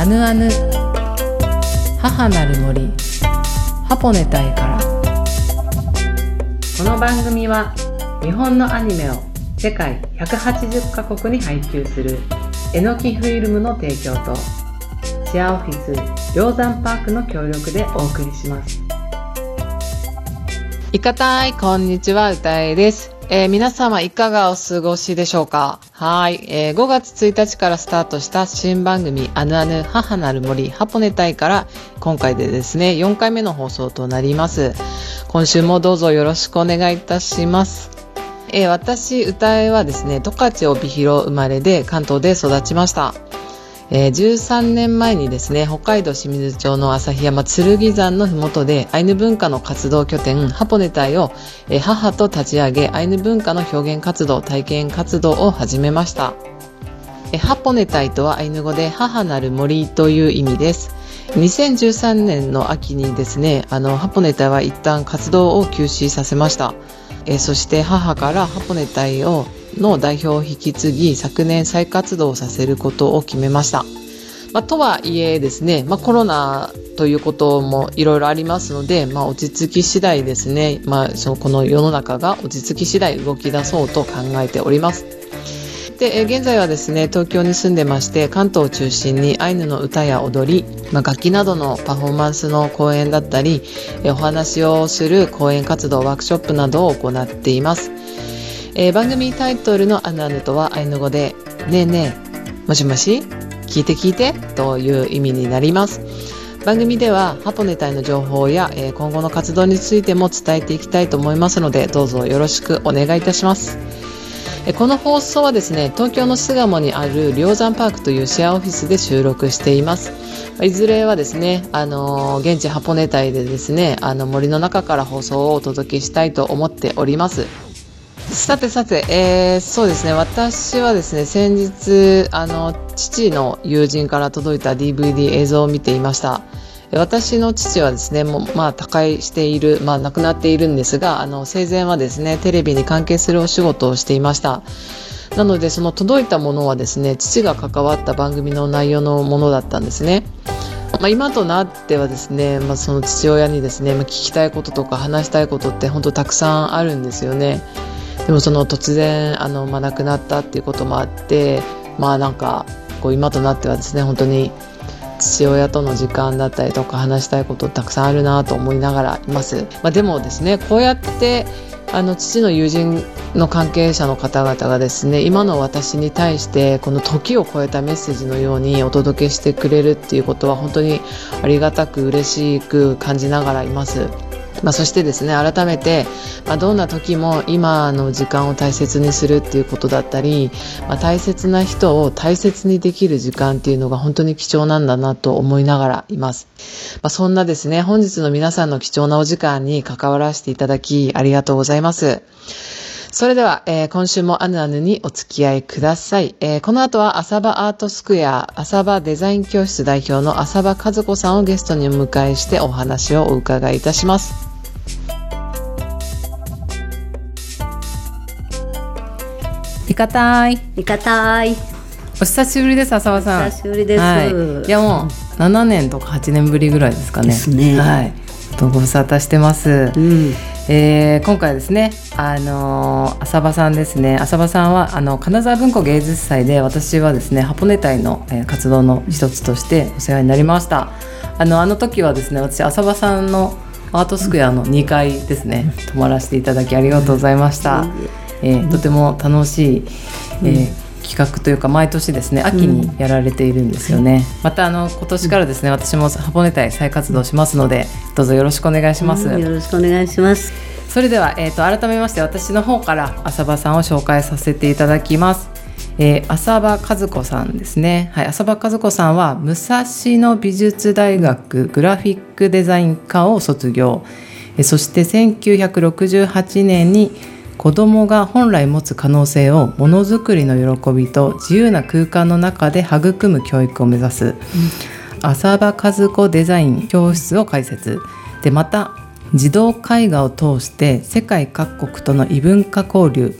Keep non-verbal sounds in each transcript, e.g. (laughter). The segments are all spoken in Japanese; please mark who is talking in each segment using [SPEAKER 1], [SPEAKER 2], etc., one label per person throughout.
[SPEAKER 1] アヌアヌ。母なる森。ハポネタイから。この番組は日本のアニメを世界180カ国に配給するえのきフィルムの提供とシェアオフィス鷹山パークの協力でお送りします。いかたいこんにちは歌えです。えー、皆様いかがお過ごしでしょうか？はい、えー、5月1日からスタートした新番組あぬあぬ母なる森ハポネタイから今回でですね4回目の放送となります。今週もどうぞよろしくお願いいたします。えー、私歌えはですね十勝帯広生まれで関東で育ちました。えー、13年前にですね、北海道清水町の旭山剣山のふもとでアイヌ文化の活動拠点ハポネ隊を、えー、母と立ち上げアイヌ文化の表現活動、体験活動を始めました。えー、ハポネ隊とはアイヌ語で母なる森という意味です。2013年の秋にですね、あの、ハポネ隊は一旦活動を休止させました。え、そして母からハポネ隊をの代表を引き継ぎ昨年再活動させることを決めました。まあ、とはいえですね、まあ、コロナということもいろいろありますので、まあ、落ち着き次第ですね、まあ、そのこの世の中が落ち着き次第動き出そうと考えております。で現在はですね東京に住んでまして関東を中心にアイヌの歌や踊り、まあ、楽器などのパフォーマンスの講演だったりお話をする講演活動ワークショップなどを行っています。えー、番組タイトルのアナヌとはアイヌ語で、ねえねえ、もしもし、聞いて聞いてという意味になります。番組ではハポネタイの情報や、えー、今後の活動についても伝えていきたいと思いますので、どうぞよろしくお願いいたします。えこの放送はですね、東京の巣鴨にある梁山パークというシェアオフィスで収録しています。いずれはですね、あの現地ハポネタイでですね、あの森の中から放送をお届けしたいと思っております。さてさて、えー、そうですね。私はですね先日あの父の友人から届いた DVD 映像を見ていました。私の父はですねもう、まあ、他界している、まあ、亡くなっているんですがあの生前はですねテレビに関係するお仕事をしていました。なのでその届いたものはですね父が関わった番組の内容のものだったんですね。まあ、今となってはですね、まあ、その父親にですね、まあ、聞きたいこととか話したいことって本当たくさんあるんですよね。でもその突然あの、まあ、亡くなったっていうこともあってまあなんかこう今となってはですね本当に父親との時間だったりとか話したいことたくさんあるなと思いながらいます。まあ、でもですねこうやってあの父の友人の関係者の方々がですね今の私に対してこの時を超えたメッセージのようにお届けしてくれるっていうことは本当にありがたく嬉しく感じながらいます。まあ、そしてですね改めて、まあ、どんな時も今の時間を大切にするっていうことだったり、まあ、大切な人を大切にできる時間っていうのが本当に貴重なんだなと思いながらいます、まあ、そんなですね本日の皆さんの貴重なお時間に関わらせていただきありがとうございます。それでは、えー、今週もアヌアヌにお付き合いください。えー、この後は浅場アートスクエア、浅場デザイン教室代表の浅場和子さんをゲストにお迎えしてお話をお伺いいたします。いかたい。
[SPEAKER 2] いかたい。
[SPEAKER 1] お久しぶりです、浅場さ
[SPEAKER 2] ん。久しぶりです。
[SPEAKER 1] はい、いやもう七年とか八年ぶりぐらいですかね。
[SPEAKER 2] ですね。
[SPEAKER 1] はい。とご無沙汰してます。うん、えー、今回ですね、あのー、浅場さんですね。浅場さんはあの金沢文庫芸術祭で私はですね、ハポネ隊の、えー、活動の一つとしてお世話になりました。あのあの時はですね、私浅場さんのアートスクエアの2階ですね、泊まらせていただきありがとうございました。えー、とても楽しい、えー企画というか毎年ですね秋にやられているんですよね、うん、またあの今年からですね私もハポネ隊再活動しますのでどうぞよろしくお願いします、うん、
[SPEAKER 2] よろしくお願いします。
[SPEAKER 1] それでは、えーと、改めまして私の方から浅場さんを紹介させていただきます。えー、浅場和子さんですね。はい、浅場和子さんは武蔵野美術大学グラフィックデザイン科を卒業。えそして1968年に子どもが本来持つ可能性をものづくりの喜びと自由な空間の中で育む教育を目指す、うん、浅場和子デザイン教室を開設。でまた児童絵画を通して世界各国との異文化交流。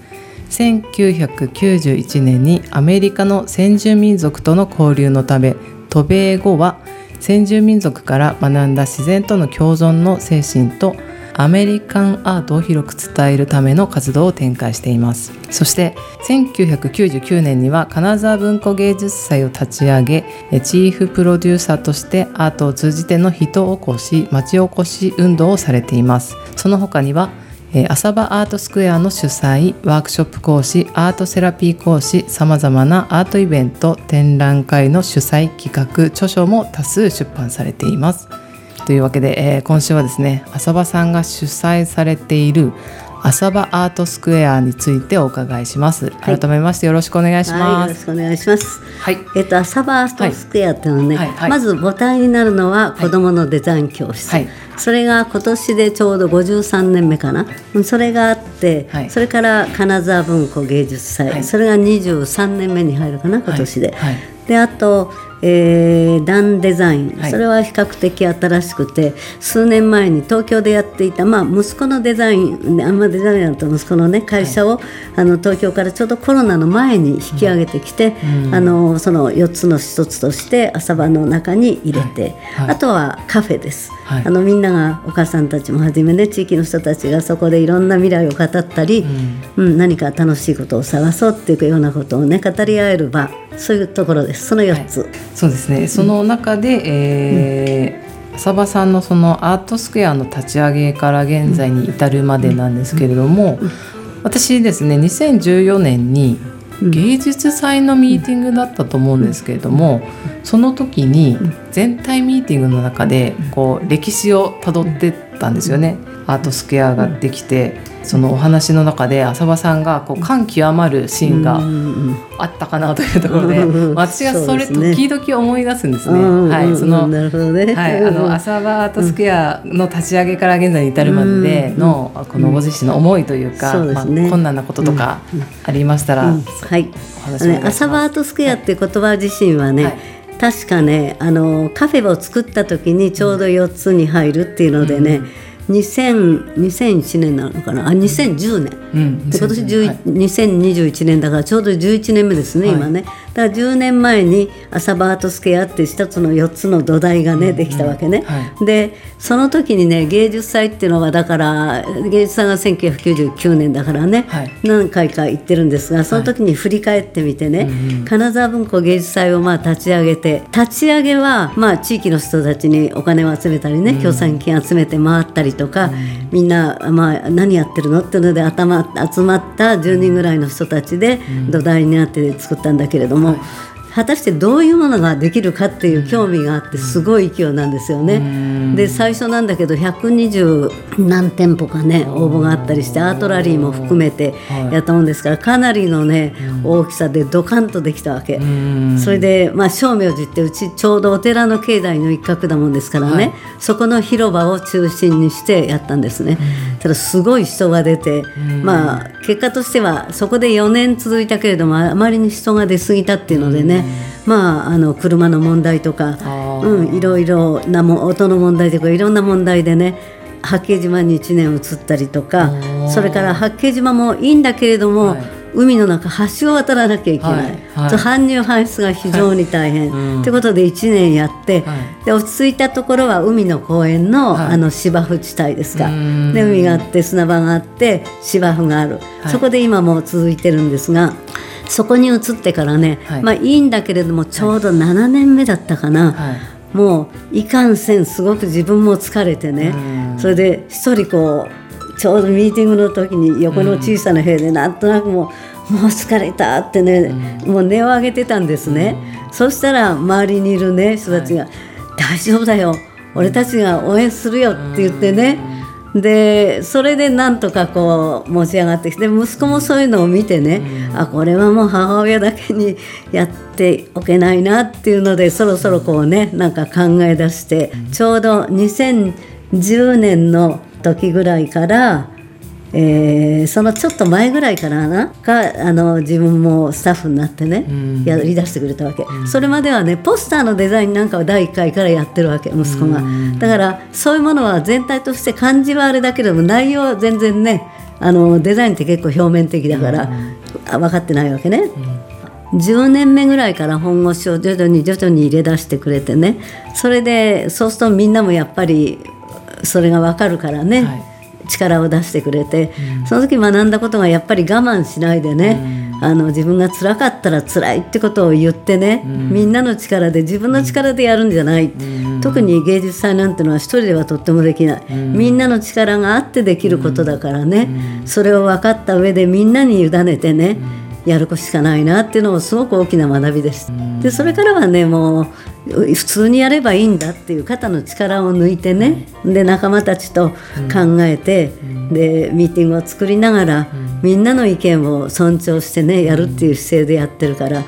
[SPEAKER 1] 1991年にアメリカの先住民族との交流のため渡米後は先住民族から学んだ自然との共存の精神とアメリカンアートを広く伝えるための活動を展開しています。そして1999年には金沢文庫芸術祭を立ち上げチーフプロデューサーとしてアートを通じての人おこし町おこし運動をされています。その他には浅場アートスクエアの主催ワークショップ講師アートセラピー講師さまざまなアートイベント展覧会の主催企画著書も多数出版されています。というわけで、えー、今週はですね浅場さんが主催されている浅場アートスクエアについてお伺いします。改めましてよろしくお願いします。はい、
[SPEAKER 2] よろしくお願いします。はい。えっと浅場アートスクエアっていうのはね、はいはい、まず母体になるのは子どものデザイン教室。それが今年でちょうど53年目かな。それがあって、それから金沢文庫芸術祭、それが23年目に入るかな今年で。であとえー、ダンデザイン、はい、それは比較的新しくて数年前に東京でやっていた、まあ、息子のデザインあんまデザイナーと息子の、ね、会社を、はい、あの東京からちょうどコロナの前に引き上げてきて、うん、あのその4つの1つとして朝場の中に入れて、はい、あとはカフェです、あのみんながお母さんたちもはじめね地域の人たちがそこでいろんな未来を語ったり、うん、うん、何か楽しいことを探そうっていうようなことをね語り合える場そういうところです。その4つ、はい、
[SPEAKER 1] そうですね。その中で、えー、浅場さんのそのアートスクエアの立ち上げから現在に至るまでなんですけれども、私ですね2014年に芸術祭のミーティングだったと思うんですけれども、その時に全体ミーティングの中でこう歴史をたどってったんですよね。アートスクエアができてそのお話の中で浅場さんがこう感極まるシーンがあったかなというところで、私がそれ時々思い出すんですね。はい、その、はい、あの浅場アートスクエアの立ち上げから現在に至るまでのこのご自身の思いというか、まあ、困難なこととかありましたら、
[SPEAKER 2] はい、浅場アートスクエアっていう言葉自身はね、確かねあのカフェを作った時にちょうど4つに入るっていうのでね、うん2000 2001年なのかな？あ2010年、うん、で今年、はい、2021年だからちょうど11年目ですね、はい、今ねだから10年前に朝バートスケアって一つの4つの土台がねできたわけね、はい、でその時にね芸術祭っていうのはだから芸術祭が1999年だからね、何回か行ってるんですがその時に振り返ってみてね、金沢文庫芸術祭をまあ立ち上げて立ち上げはまあ地域の人たちにお金を集めたりね、協賛金集めて回ったりとか、みんな、まあ、何やってるのっていうので頭集まった10人ぐらいの人たちで土台になって作ったんだけれども。果たしてどういうものができるかっていう興味があってすごい勢いなんですよね。で最初なんだけど120何店舗かね応募があったりしてアートラリーも含めてやったもんですからかなりのね大きさでドカンとできたわけ。それでまあ正明寺ってうちちょうどお寺の境内の一角だもんですからね、はい、そこの広場を中心にしてやったんですね。ただすごい人が出てまあ結果としてはそこで4年続いたけれどもあまりに人が出過ぎたっていうのでねまあ、あの車の問題とか、うん、いろいろなも音の問題とかいろんな問題でね八景島に1年移ったりとかそれから八景島もいいんだけれども、はい、海の中橋を渡らなきゃいけない、はいはい、搬入搬出が非常に大変、と、はい、いうことで1年やって、で落ち着いたところは海の公園の,、あの芝生地帯ですか。で海があって砂場があって芝生がある、そこで今も続いてるんですが。そこに移ってからね、はい、まあいいんだけれどもちょうど7年目だったかな、はい、もういかんせんすごく自分も疲れてね。それで一人こうちょうどミーティングの時に横の小さな部屋でなんとなくもうもう疲れたってね、もう音を上げてたんですね、そしたら周りにいるね人たちが、大丈夫だよ。俺たちが応援するよって言ってね、でそれでなんとかこう持ち上がってきて息子もそういうのを見てね、うん、あこれはもう母親だけにやっておけないなっていうのでそろそろこうねなんか考え出して、うん、ちょうど2010年の時ぐらいからえー、そのちょっと前ぐらいからながあの自分もスタッフになってね、うん、やりだしてくれたわけ、うん、それまではねポスターのデザインなんかは第1回からやってるわけ息子が、うん、だからそういうものは全体として漢字はあれだけども内容は全然ねあのデザインって結構表面的だから、分かってないわけね。10年目ぐらいから本腰を徐々に徐々に入れ出してくれてね。それでそうするとみんなもやっぱりそれが分かるからね、はい、力を出してくれて、うん、その時学んだことがやっぱり我慢しないでね、うん、あの自分が辛かったら辛いってことを言ってね、うん、みんなの力で自分の力でやるんじゃない、特に芸術祭なんてのは一人ではとってもできない、みんなの力があってできることだからね、それを分かった上でみんなに委ねてね、やることしかないなっていうのもすごく大きな学びです。でそれからはねもう普通にやればいいんだっていう肩の力を抜いてね、で仲間たちと考えて、でミーティングを作りながら、みんなの意見を尊重してねやるっていう姿勢でやってるから、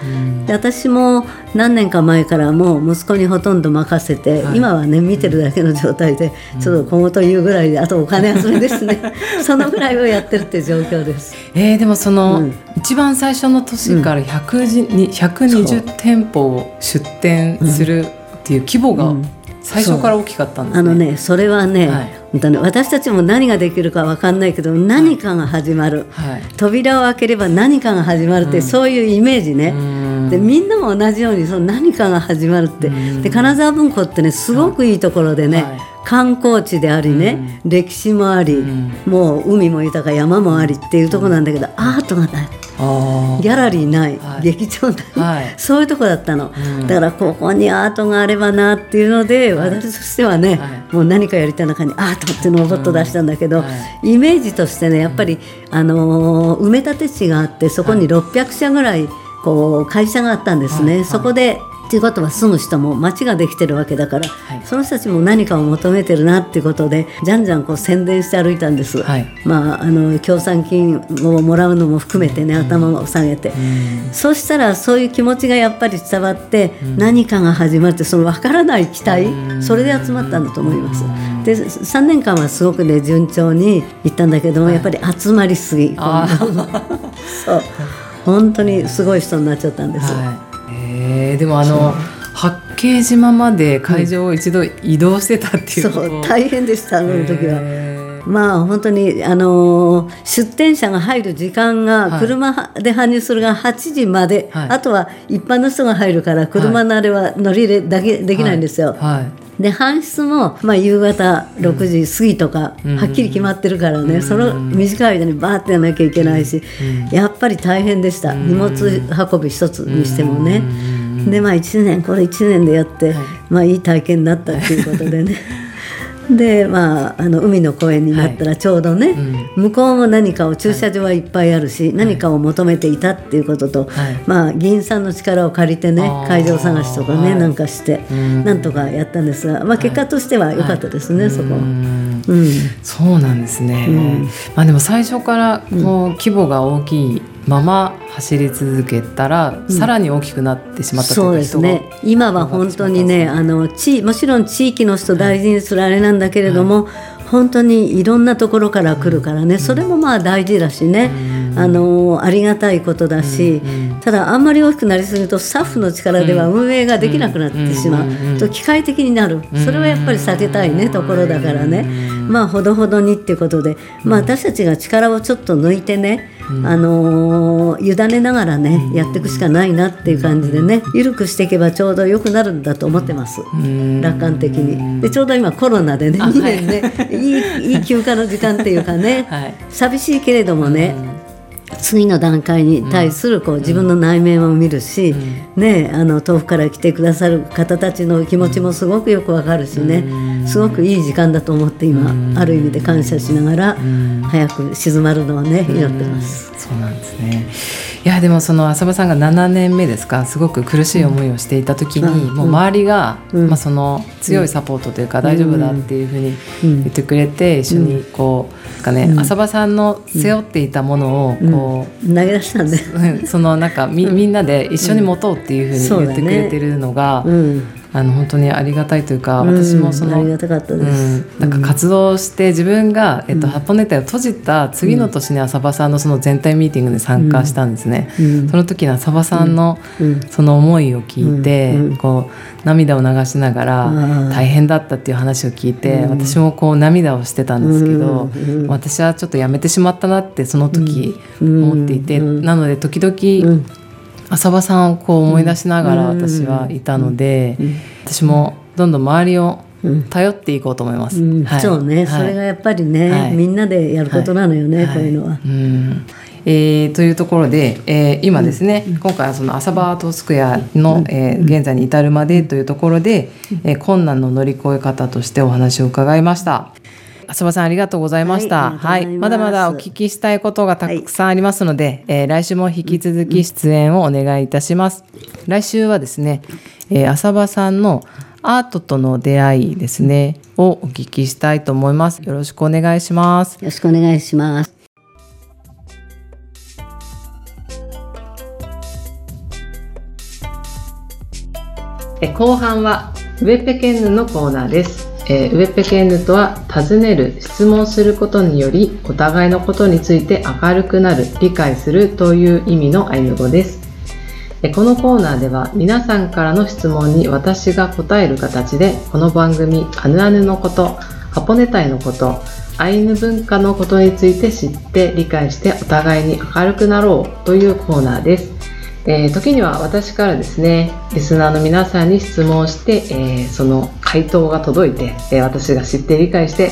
[SPEAKER 2] で私も何年か前からもう息子にほとんど任せて、はい、今はね見てるだけの状態で、ちょっと今後というぐらいであとお金遊びですね。(laughs) そのぐらいをやってるって状況です。
[SPEAKER 1] えー、でもその、うん、一番最初の年から100、うん、120店舗を出店するっていう規模が、最初から大きかったんです、
[SPEAKER 2] ね、あのねそれはね、はい。私たちも何ができるか分かんないけど何かが始まる、はい、扉を開ければ何かが始まるって、うん、そういうイメージね、でみんなも同じようにその何かが始まるって、で金沢文庫ってねすごくいいところでね、はい、観光地でありね、歴史もあり、もう海も豊か山もありっていうところなんだけど、アートがない。ギャラリーない、はい、劇場ない、はい、そういうとこだったの、うん、だからここにアートがあればなっていうので、はい、私としてはね、もう何かやりたい中にアートっていうのをぼっと出したんだけど、イメージとしてねやっぱり、あのー、埋め立て地があってそこに600社ぐらいこう会社があったんですね、そこでっていうことは住む人も町ができてるわけだから、はい、その人たちも何かを求めてるなっていうことでじゃんじゃんこう宣伝して歩いたんです、はい、まああの協賛金をもらうのも含めてね、頭を下げて、そうしたらそういう気持ちがやっぱり伝わって、何かが始まってその分からない期待、それで集まったんだと思います。で3年間はすごくね順調にいったんだけども、やっぱり集まりすぎ (laughs) そう。本当にすごい人になっちゃったんです。はい
[SPEAKER 1] えでもあの八景島まで会場を一度移動してたっていう、
[SPEAKER 2] そう大変でしたあの時は。まあ本当にあのー、出店者が入る時間が車で搬入するが8時まで、はい、あとは一般の人が入るから車のあれは乗り入れだけできないんですよ。はいはい、で搬出も、まあ、夕方6時過ぎとか、うん、はっきり決まってるからね、うん、その短い間にバーってやらなきゃいけないし、うん、やっぱり大変でした、荷物運び一つにしてもね。でまあ1年これ1年でやって、まあいい体験だったっていうことでね (laughs) でまああの海の公園になったらちょうどね、はいうん、向こうも何かを駐車場はいっぱいあるし、はい、何かを求めていたっていうことと、はい、まあ議員さんの力を借りてね会場探しとかねなんかしてなんとかやったんですが、まあ、結果としては良かったですね、そこ。
[SPEAKER 1] うん、そうなんですね、うん、まあ、でも最初からこう規模が大きいまま走り続けたら、うん、さらに大きくなってしまった
[SPEAKER 2] そうですね。今は本当にねあの地もちろん地域の人大事にするあれなんだけれども、はい、本当にいろんなところから来るからね、うん、それもまあ大事だしね、うん、あのありがたいことだし、ただあんまり大きくなりすぎるとスタッフの力では運営ができなくなってしまう、と機械的になる。それはやっぱり避けたいねところだからね、まあほどほどにっていうことで、まあ、私たちが力をちょっと抜いてねあのー、委ねながらね、やっていくしかないなっていう感じでね緩くしていけばちょうど良くなるんだと思ってます。楽観的に。でちょうど今コロナでね2年ね、はい、(laughs) いいいい休暇の時間っていうかね、(laughs) はい、寂しいけれどもね、次の段階に対するこう自分の内面を見るし、ね、あの遠くから来てくださる方たちの気持ちもすごくよくわかるしね。すごくいい時間だと思って今ある意味で感謝しながら早く静まるのをね祈ってます。
[SPEAKER 1] そうなんですねいやでもその浅場さんが7年目ですかすごく苦しい思いをしていた時に、うん、もう周りが、うん、まあ、その強いサポートというか、大丈夫だっていうふうに言ってくれて、一緒にこうかね、浅場さんの背負っていたものをこ
[SPEAKER 2] う、投げ出したん
[SPEAKER 1] でそのなんかみみんなで一緒に持とうっていうふうに言ってくれてるのが、あの本当にありがたいというか、私もその、
[SPEAKER 2] ありがたかったです、
[SPEAKER 1] なんか活動して自分が、えっと、八本ネタを閉じた次の年に浅場さんのその全体ミーティングに参加したんですね、その時に浅場さんのその思いを聞いて、こう涙を流しながら大変だったっていう話を聞いて、私もこう涙をしてたんですけど、私はちょっとやめてしまったなってその時思っていて、なので時々、浅場さんをこう思い出しながら私はいたので、
[SPEAKER 2] うん。
[SPEAKER 1] 私もどんどん周りを
[SPEAKER 2] うん。
[SPEAKER 1] 頼っていこうと思います。
[SPEAKER 2] そうね、
[SPEAKER 1] はい。
[SPEAKER 2] それがやっぱりね、
[SPEAKER 1] はい。
[SPEAKER 2] みんなでやることなのよね、
[SPEAKER 1] はい。
[SPEAKER 2] こういうのは。
[SPEAKER 1] うん。えーというところで、えー今ですね、今回はその浅場アートスクエアの、えー現在に至るまでというところで、えー困難の乗り越え方としてお話を伺いました。浅場さんありがとうございました。
[SPEAKER 2] はいま
[SPEAKER 1] だまだお聞きしたいことがたくさんありますので、えー来週も引き続き出演をお願いいたします。来週はですね、えー浅場さんのアートとの出会いですね、をお聞きしたいと思います。よろしくお願いします。
[SPEAKER 2] よろしくお願いします。
[SPEAKER 1] え後半はウェペケンヌのコーナーです、えーウェペケンヌとは尋ねる質問することによりお互いのことについて明るくなる理解するという意味のアイヌ語です。えこのコーナーでは皆さんからの質問に私が答える形でこの番組アヌアヌのことハポネタイのことアイヌ文化のことについて知って理解してお互いに明るくなろうというコーナーです。えー時には私からですねリスナーの皆さんに質問して、えーその回答が届いて、えー私が知って理解して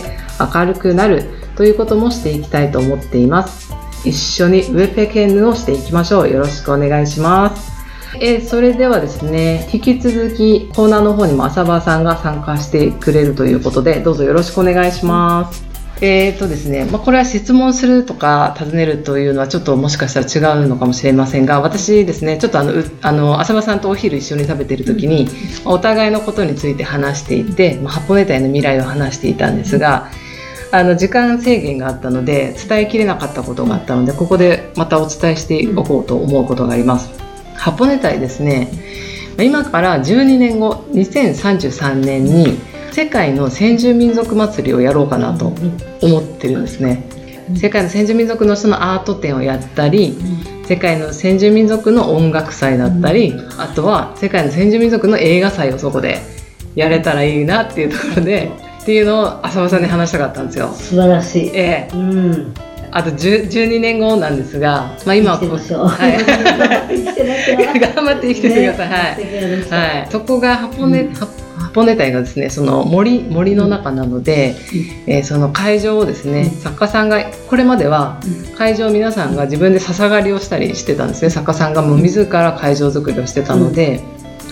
[SPEAKER 1] 明るくなるということもしていきたいと思っています。一緒にウェペケンヌをしていきましょう。よろしくお願いします。えーそれではですね引き続きコーナーの方にも浅場さんが参加してくれるということでどうぞよろしくお願いします。えーとですねまあ、これは質問するとか尋ねるというのはちょっともしかしたら違うのかもしれませんが私ですねちょっとあのうあの浅場さんとお昼一緒に食べてる時に、お互いのことについて話していて、まあ、八方ネタへの未来を話していたんですが、あの時間制限があったので伝えきれなかったことがあったのでここでまたお伝えしておこうと思うことがあります。ハポネタイですね今から12年後2033年に世界の先住民族祭りをやろうかなと思ってるんですね世界の先住民族の人のアート展をやったり世界の先住民族の音楽祭だったりあとは世界の先住民族の映画祭をそこでやれたらいいなっていうところでっていうのを浅間さんに話したかったんですよ。
[SPEAKER 2] 素晴らしい。
[SPEAKER 1] ええ
[SPEAKER 2] うん。
[SPEAKER 1] あと10 12年後なんですが、まあ、今は
[SPEAKER 2] 生きてましょう。
[SPEAKER 1] はい (laughs) (laughs) 頑張って生きててください。はい。はい、そこが箱根、
[SPEAKER 2] うん
[SPEAKER 1] は箱根隊がですねその森森の中なので、えーその会場をですね、
[SPEAKER 2] うん。
[SPEAKER 1] 作家さんがこれまでは会場を皆さんが自分で笹刈りをしたりしてたんですね。作家さんがもう自ら会場作りをしてたので、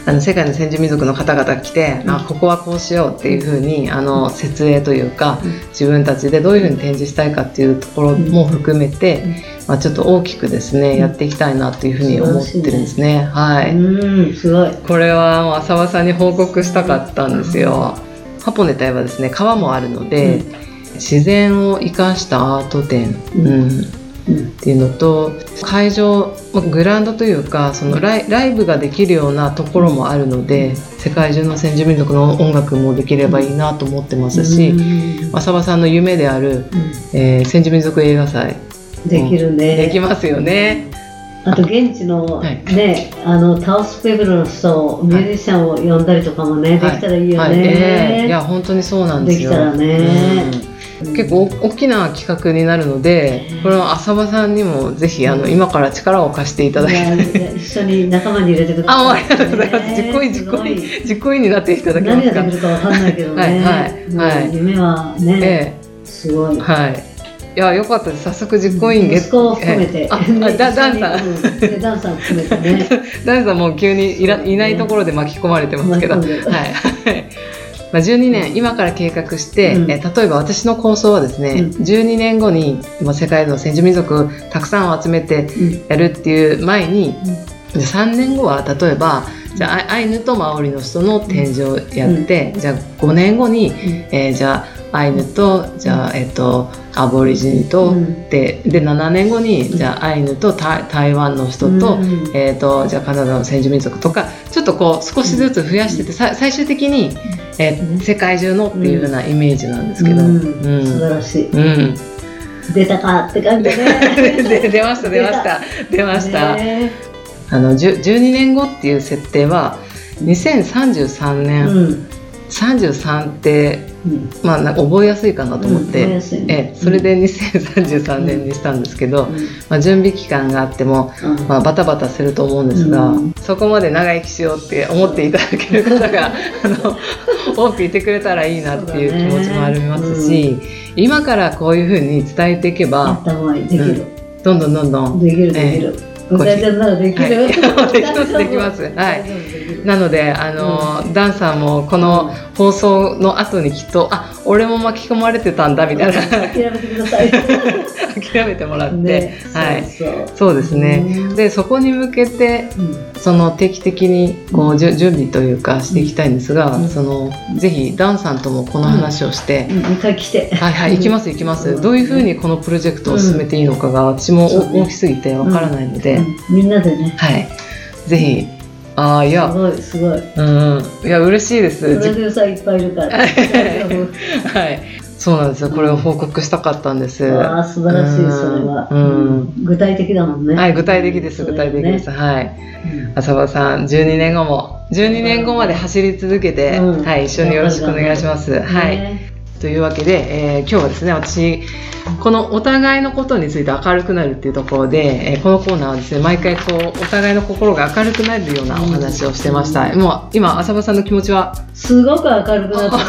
[SPEAKER 1] あの世界の先住民族の方々が来て、
[SPEAKER 2] うん。
[SPEAKER 1] あここはこうしようっていうふうにあの設営というか、
[SPEAKER 2] うん。
[SPEAKER 1] 自分たちでどういうふうに展示したいかっていうところも含めて、まあ、ちょっと大きくですね、
[SPEAKER 2] うん。
[SPEAKER 1] やっていきたいなというふうに思ってるんですね。はい、
[SPEAKER 2] うん、すごい。
[SPEAKER 1] これはもう浅輪さんに報告したかったんですよ。ハポネタイはですね川もあるので、
[SPEAKER 2] うん。
[SPEAKER 1] 自然を生かしたアート展、
[SPEAKER 2] うん
[SPEAKER 1] っていうのと会場まあグラウンドというかそのライライブができるようなところもあるので世界中の先住民族の音楽もできればいいなと思ってますし、
[SPEAKER 2] うん。
[SPEAKER 1] 浅場さんの夢である、えー先住民族映画祭。
[SPEAKER 2] できるね。
[SPEAKER 1] できますよね。
[SPEAKER 2] あと現地の
[SPEAKER 1] はい。
[SPEAKER 2] ね、あのタオスペブルの人、ミュージシャンを呼んだりとかもね、できたらいいよ
[SPEAKER 1] はい。ええ。い
[SPEAKER 2] ね。
[SPEAKER 1] や本当にそうなんですよ。
[SPEAKER 2] できたらね。
[SPEAKER 1] うん結構大きな企画になるので、これは浅場さんにもぜひあの今から力を貸していただきたい。
[SPEAKER 2] 一緒に仲間に入れてくだ
[SPEAKER 1] あ、もうあ
[SPEAKER 2] さい。
[SPEAKER 1] りがとうございます。実行委員、
[SPEAKER 2] す
[SPEAKER 1] 実行委員実行委員になっていただけま
[SPEAKER 2] 何
[SPEAKER 1] すか？
[SPEAKER 2] ができるかわかんないけどね。
[SPEAKER 1] はいはいはい
[SPEAKER 2] うん夢はね、
[SPEAKER 1] え
[SPEAKER 2] すごい
[SPEAKER 1] え。はい。いや、よかったです。早速実行委員ゲ
[SPEAKER 2] 息子を含めて、
[SPEAKER 1] ええあ、あダダンさん。
[SPEAKER 2] ダンさん含めてね。(laughs)
[SPEAKER 1] ダンさんもう急にいらいないところで巻き込まれてますけど。はい。まあ、12年今から計画して、
[SPEAKER 2] うん。
[SPEAKER 1] え例えば私の構想はですね、
[SPEAKER 2] うん。
[SPEAKER 1] 12年後に世界の先住民族たくさん集めて
[SPEAKER 2] うん。
[SPEAKER 1] やるっていう前に、じゃあ3年後は例えばじゃあアイヌとマオリの人の展示をやって、じゃあ5年後に、えーじゃあアイヌとじゃあ、えっとアボリジニと、
[SPEAKER 2] うん。
[SPEAKER 1] でで7年後にじゃあアイヌと台台湾の人と,、
[SPEAKER 2] うん。
[SPEAKER 1] えー、とじゃあカナダの先住民族とかちょっとこう少しずつ増やしてて、さ最終的に、えー
[SPEAKER 2] うん
[SPEAKER 1] 世界中のっていうようなイメージなんですけど。
[SPEAKER 2] う
[SPEAKER 1] うん。
[SPEAKER 2] ん素晴らしい。
[SPEAKER 1] うん。
[SPEAKER 2] 出たかって感じ
[SPEAKER 1] で。(laughs)
[SPEAKER 2] ね。
[SPEAKER 1] で出ました出ました。出ました、
[SPEAKER 2] ね。
[SPEAKER 1] あの10 12年後っていう設定は2033
[SPEAKER 2] う
[SPEAKER 1] 年
[SPEAKER 2] ん
[SPEAKER 1] 33って、
[SPEAKER 2] うん。
[SPEAKER 1] まあ、覚えやすいかなと思って、
[SPEAKER 2] うん覚え
[SPEAKER 1] それで2033年にしたんですけど、まあ、準備期間があっても、
[SPEAKER 2] うん。
[SPEAKER 1] まあ、バタバタすると思うんですが、
[SPEAKER 2] うん。
[SPEAKER 1] そこまで長生きしようって思っていただける方が (laughs) あの多くいてくれたらいいなっていう気持ちもありますし、今からこういうふうに伝えていけ
[SPEAKER 2] や
[SPEAKER 1] ば
[SPEAKER 2] った方がいいできる、
[SPEAKER 1] どんどんどんどん
[SPEAKER 2] できるできる。
[SPEAKER 1] え
[SPEAKER 2] 歌いちゃんならできる、
[SPEAKER 1] はい。(laughs) できます。できますはいなのであの、ダンさんもこの放送の後にきっとあ俺も巻き込まれてたんだみたいな。
[SPEAKER 2] 諦めてください。(laughs)
[SPEAKER 1] 諦めてもらって、
[SPEAKER 2] ね
[SPEAKER 1] はい。
[SPEAKER 2] そう
[SPEAKER 1] ですね、
[SPEAKER 2] うん。
[SPEAKER 1] でそこに向けて
[SPEAKER 2] うん。
[SPEAKER 1] その定期的にこうじゅ準備というかしていきたいんですが、
[SPEAKER 2] うん。
[SPEAKER 1] そのぜひダンさんともこの話をして、
[SPEAKER 2] うん。一回来て。
[SPEAKER 1] はいはい行きます行きます、どういうふうにこのプロジェクトを進めていいのかが私も大きすぎてわからないので、
[SPEAKER 2] うん。みんなでね。
[SPEAKER 1] はい。ぜひああい
[SPEAKER 2] す
[SPEAKER 1] や
[SPEAKER 2] ごいすごい。
[SPEAKER 1] うんいや嬉しいです。
[SPEAKER 2] プロデューサーいっぱいいるから。
[SPEAKER 1] はい。そうなんですよ。これを報告したかったんです。
[SPEAKER 2] ああ素晴らしい
[SPEAKER 1] うん
[SPEAKER 2] それは、
[SPEAKER 1] うん。
[SPEAKER 2] 具体的だもんね。
[SPEAKER 1] はい具体的です。具体的です、はい。浅場さん12年後も。12年後まで走り続けて、
[SPEAKER 2] うん。
[SPEAKER 1] はい一緒によろしくお願いします、
[SPEAKER 2] うん
[SPEAKER 1] はい。
[SPEAKER 2] ね
[SPEAKER 1] というわけで、えー今日はですね私このお互いのことについて明るくなるっていうところで、えーこのコーナーはですね毎回こうお互いの心が明るくなるようなお話をしてました、もう今浅場さんの気持ちは？
[SPEAKER 2] すごく明るくなった (laughs) もう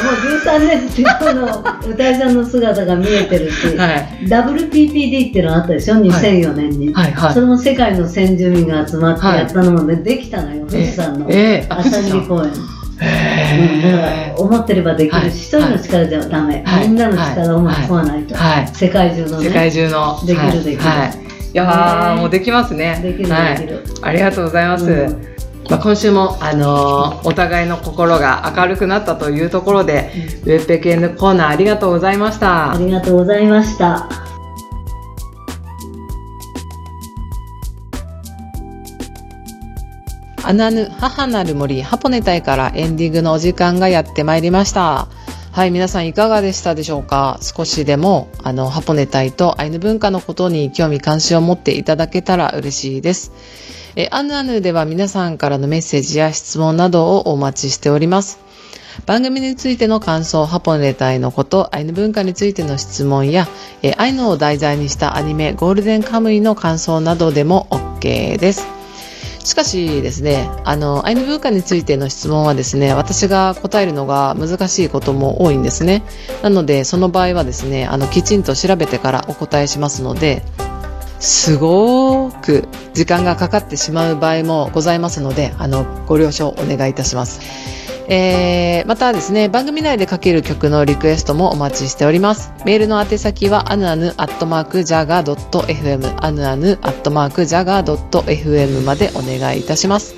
[SPEAKER 2] 13年っていうの歌いさんの姿が見えてるし、(laughs)
[SPEAKER 1] はい。
[SPEAKER 2] WPPD っていうのがあったでしょ？2004年に、
[SPEAKER 1] はいはい。
[SPEAKER 2] それも世界の先住民が集まってやったのもね、できたのよ富士山の、朝霧公園うん、だか思ってればできるし、
[SPEAKER 1] はい。
[SPEAKER 2] 一人の力じゃダメ、
[SPEAKER 1] はい。
[SPEAKER 2] みんなの力を巻き込まないと、
[SPEAKER 1] はい。
[SPEAKER 2] 世界中のね。
[SPEAKER 1] 世界中の。
[SPEAKER 2] できる
[SPEAKER 1] はい。
[SPEAKER 2] できる。
[SPEAKER 1] はい、いやー、
[SPEAKER 2] ね。
[SPEAKER 1] もうできますね。
[SPEAKER 2] できる
[SPEAKER 1] はい。
[SPEAKER 2] できる。
[SPEAKER 1] ありがとうございます、
[SPEAKER 2] うん。
[SPEAKER 1] まあ、今週も、あのーお互いの心が明るくなったというところで、ウェブペケンのコーナーありがとうございました。
[SPEAKER 2] ありがとうございました
[SPEAKER 1] アナヌ母なる森ハポネ隊からエンディングのお時間がやってまいりました。はい、皆さんいかがでしたでしょうか？少しでも、あの、ハポネ隊とアイヌ文化のことに興味関心を持っていただけたら嬉しいです。え、アヌアヌでは皆さんからのメッセージや質問などをお待ちしております。番組についての感想、ハポネ隊のこと、アイヌ文化についての質問や、えアイヌを題材にしたアニメ、ゴールデンカムイの感想などでも OK です。しかしですね、あの、アイヌ文化についての質問はですね、私が答えるのが難しいことも多いんですね。なので、その場合はですね、あの、きちんと調べてからお答えしますので、すごく時間がかかってしまう場合もございますので、あの、ご了承お願いいたします。えー、またですね、番組内でかける曲のリクエストもお待ちしております。メールの宛先は、アヌアヌアットマークジャガー .fm、アヌアヌアットマークジャガー .fm までお願いいたします。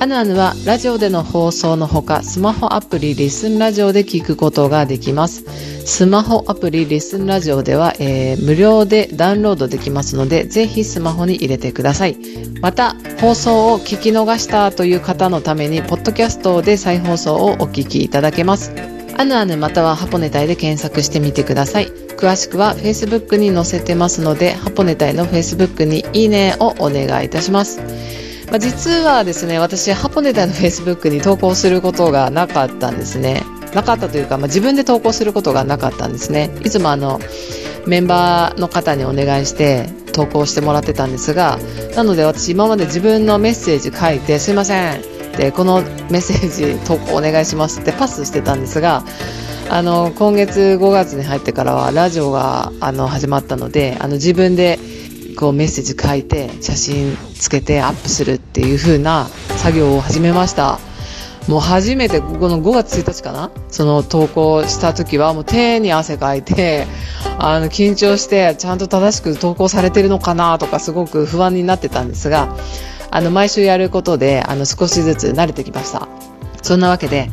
[SPEAKER 1] アヌアヌはラジオでの放送のほか、スマホアプリリスンラジオで聞くことができます。スマホアプリリスンラジオでは、えー無料でダウンロードできますので、ぜひスマホに入れてください。また、放送を聞き逃したという方のために、ポッドキャストで再放送をお聞きいただけます。アヌアヌまたはハポネタイで検索してみてください。詳しくは Facebook に載せてますので、ハポネタイの Facebook にいいねをお願いいたします。まあ、実はですね、私、ハポネタの Facebook に投稿することがなかったんですね。なかったというか、まあ、自分で投稿することがなかったんですね。いつもあの、メンバーの方にお願いして投稿してもらってたんですが、なので私今まで自分のメッセージ書いて、すいません。で、このメッセージ投稿お願いしますってパスしてたんですが、あの、今月5月に入ってからはラジオがあの始まったので、あの自分でこうメッセージ書いて写真つけてアップするっていう風な作業を始めました。もう初めてこの5月1日かな？その投稿した時はもう手に汗かいて、あの緊張してちゃんと正しく投稿されてるのかなとかすごく不安になってたんですが、あの毎週やることであの少しずつ慣れてきました。そんなわけで、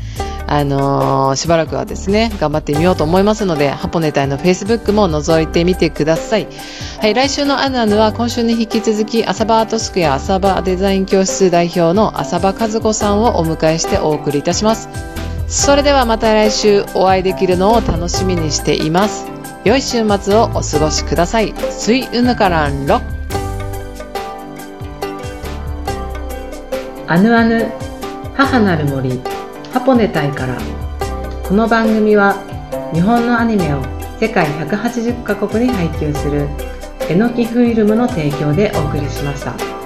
[SPEAKER 1] あのーしばらくはですね、頑張ってみようと思いますので、ハポネタイの Facebook も覗いてみてください。はい、来週のアヌアヌは今週に引き続き、浅場アートスクエア浅場デザイン教室代表の浅場和子さんをお迎えしてお送りいたします。それではまた来週お会いできるのを楽しみにしています。良い週末をお過ごしください。スイウヌカランロアヌアヌ母なる森ハポネタイからこの番組は日本のアニメを世界180カ国に配給するえのきフィルムの提供でお送りしました。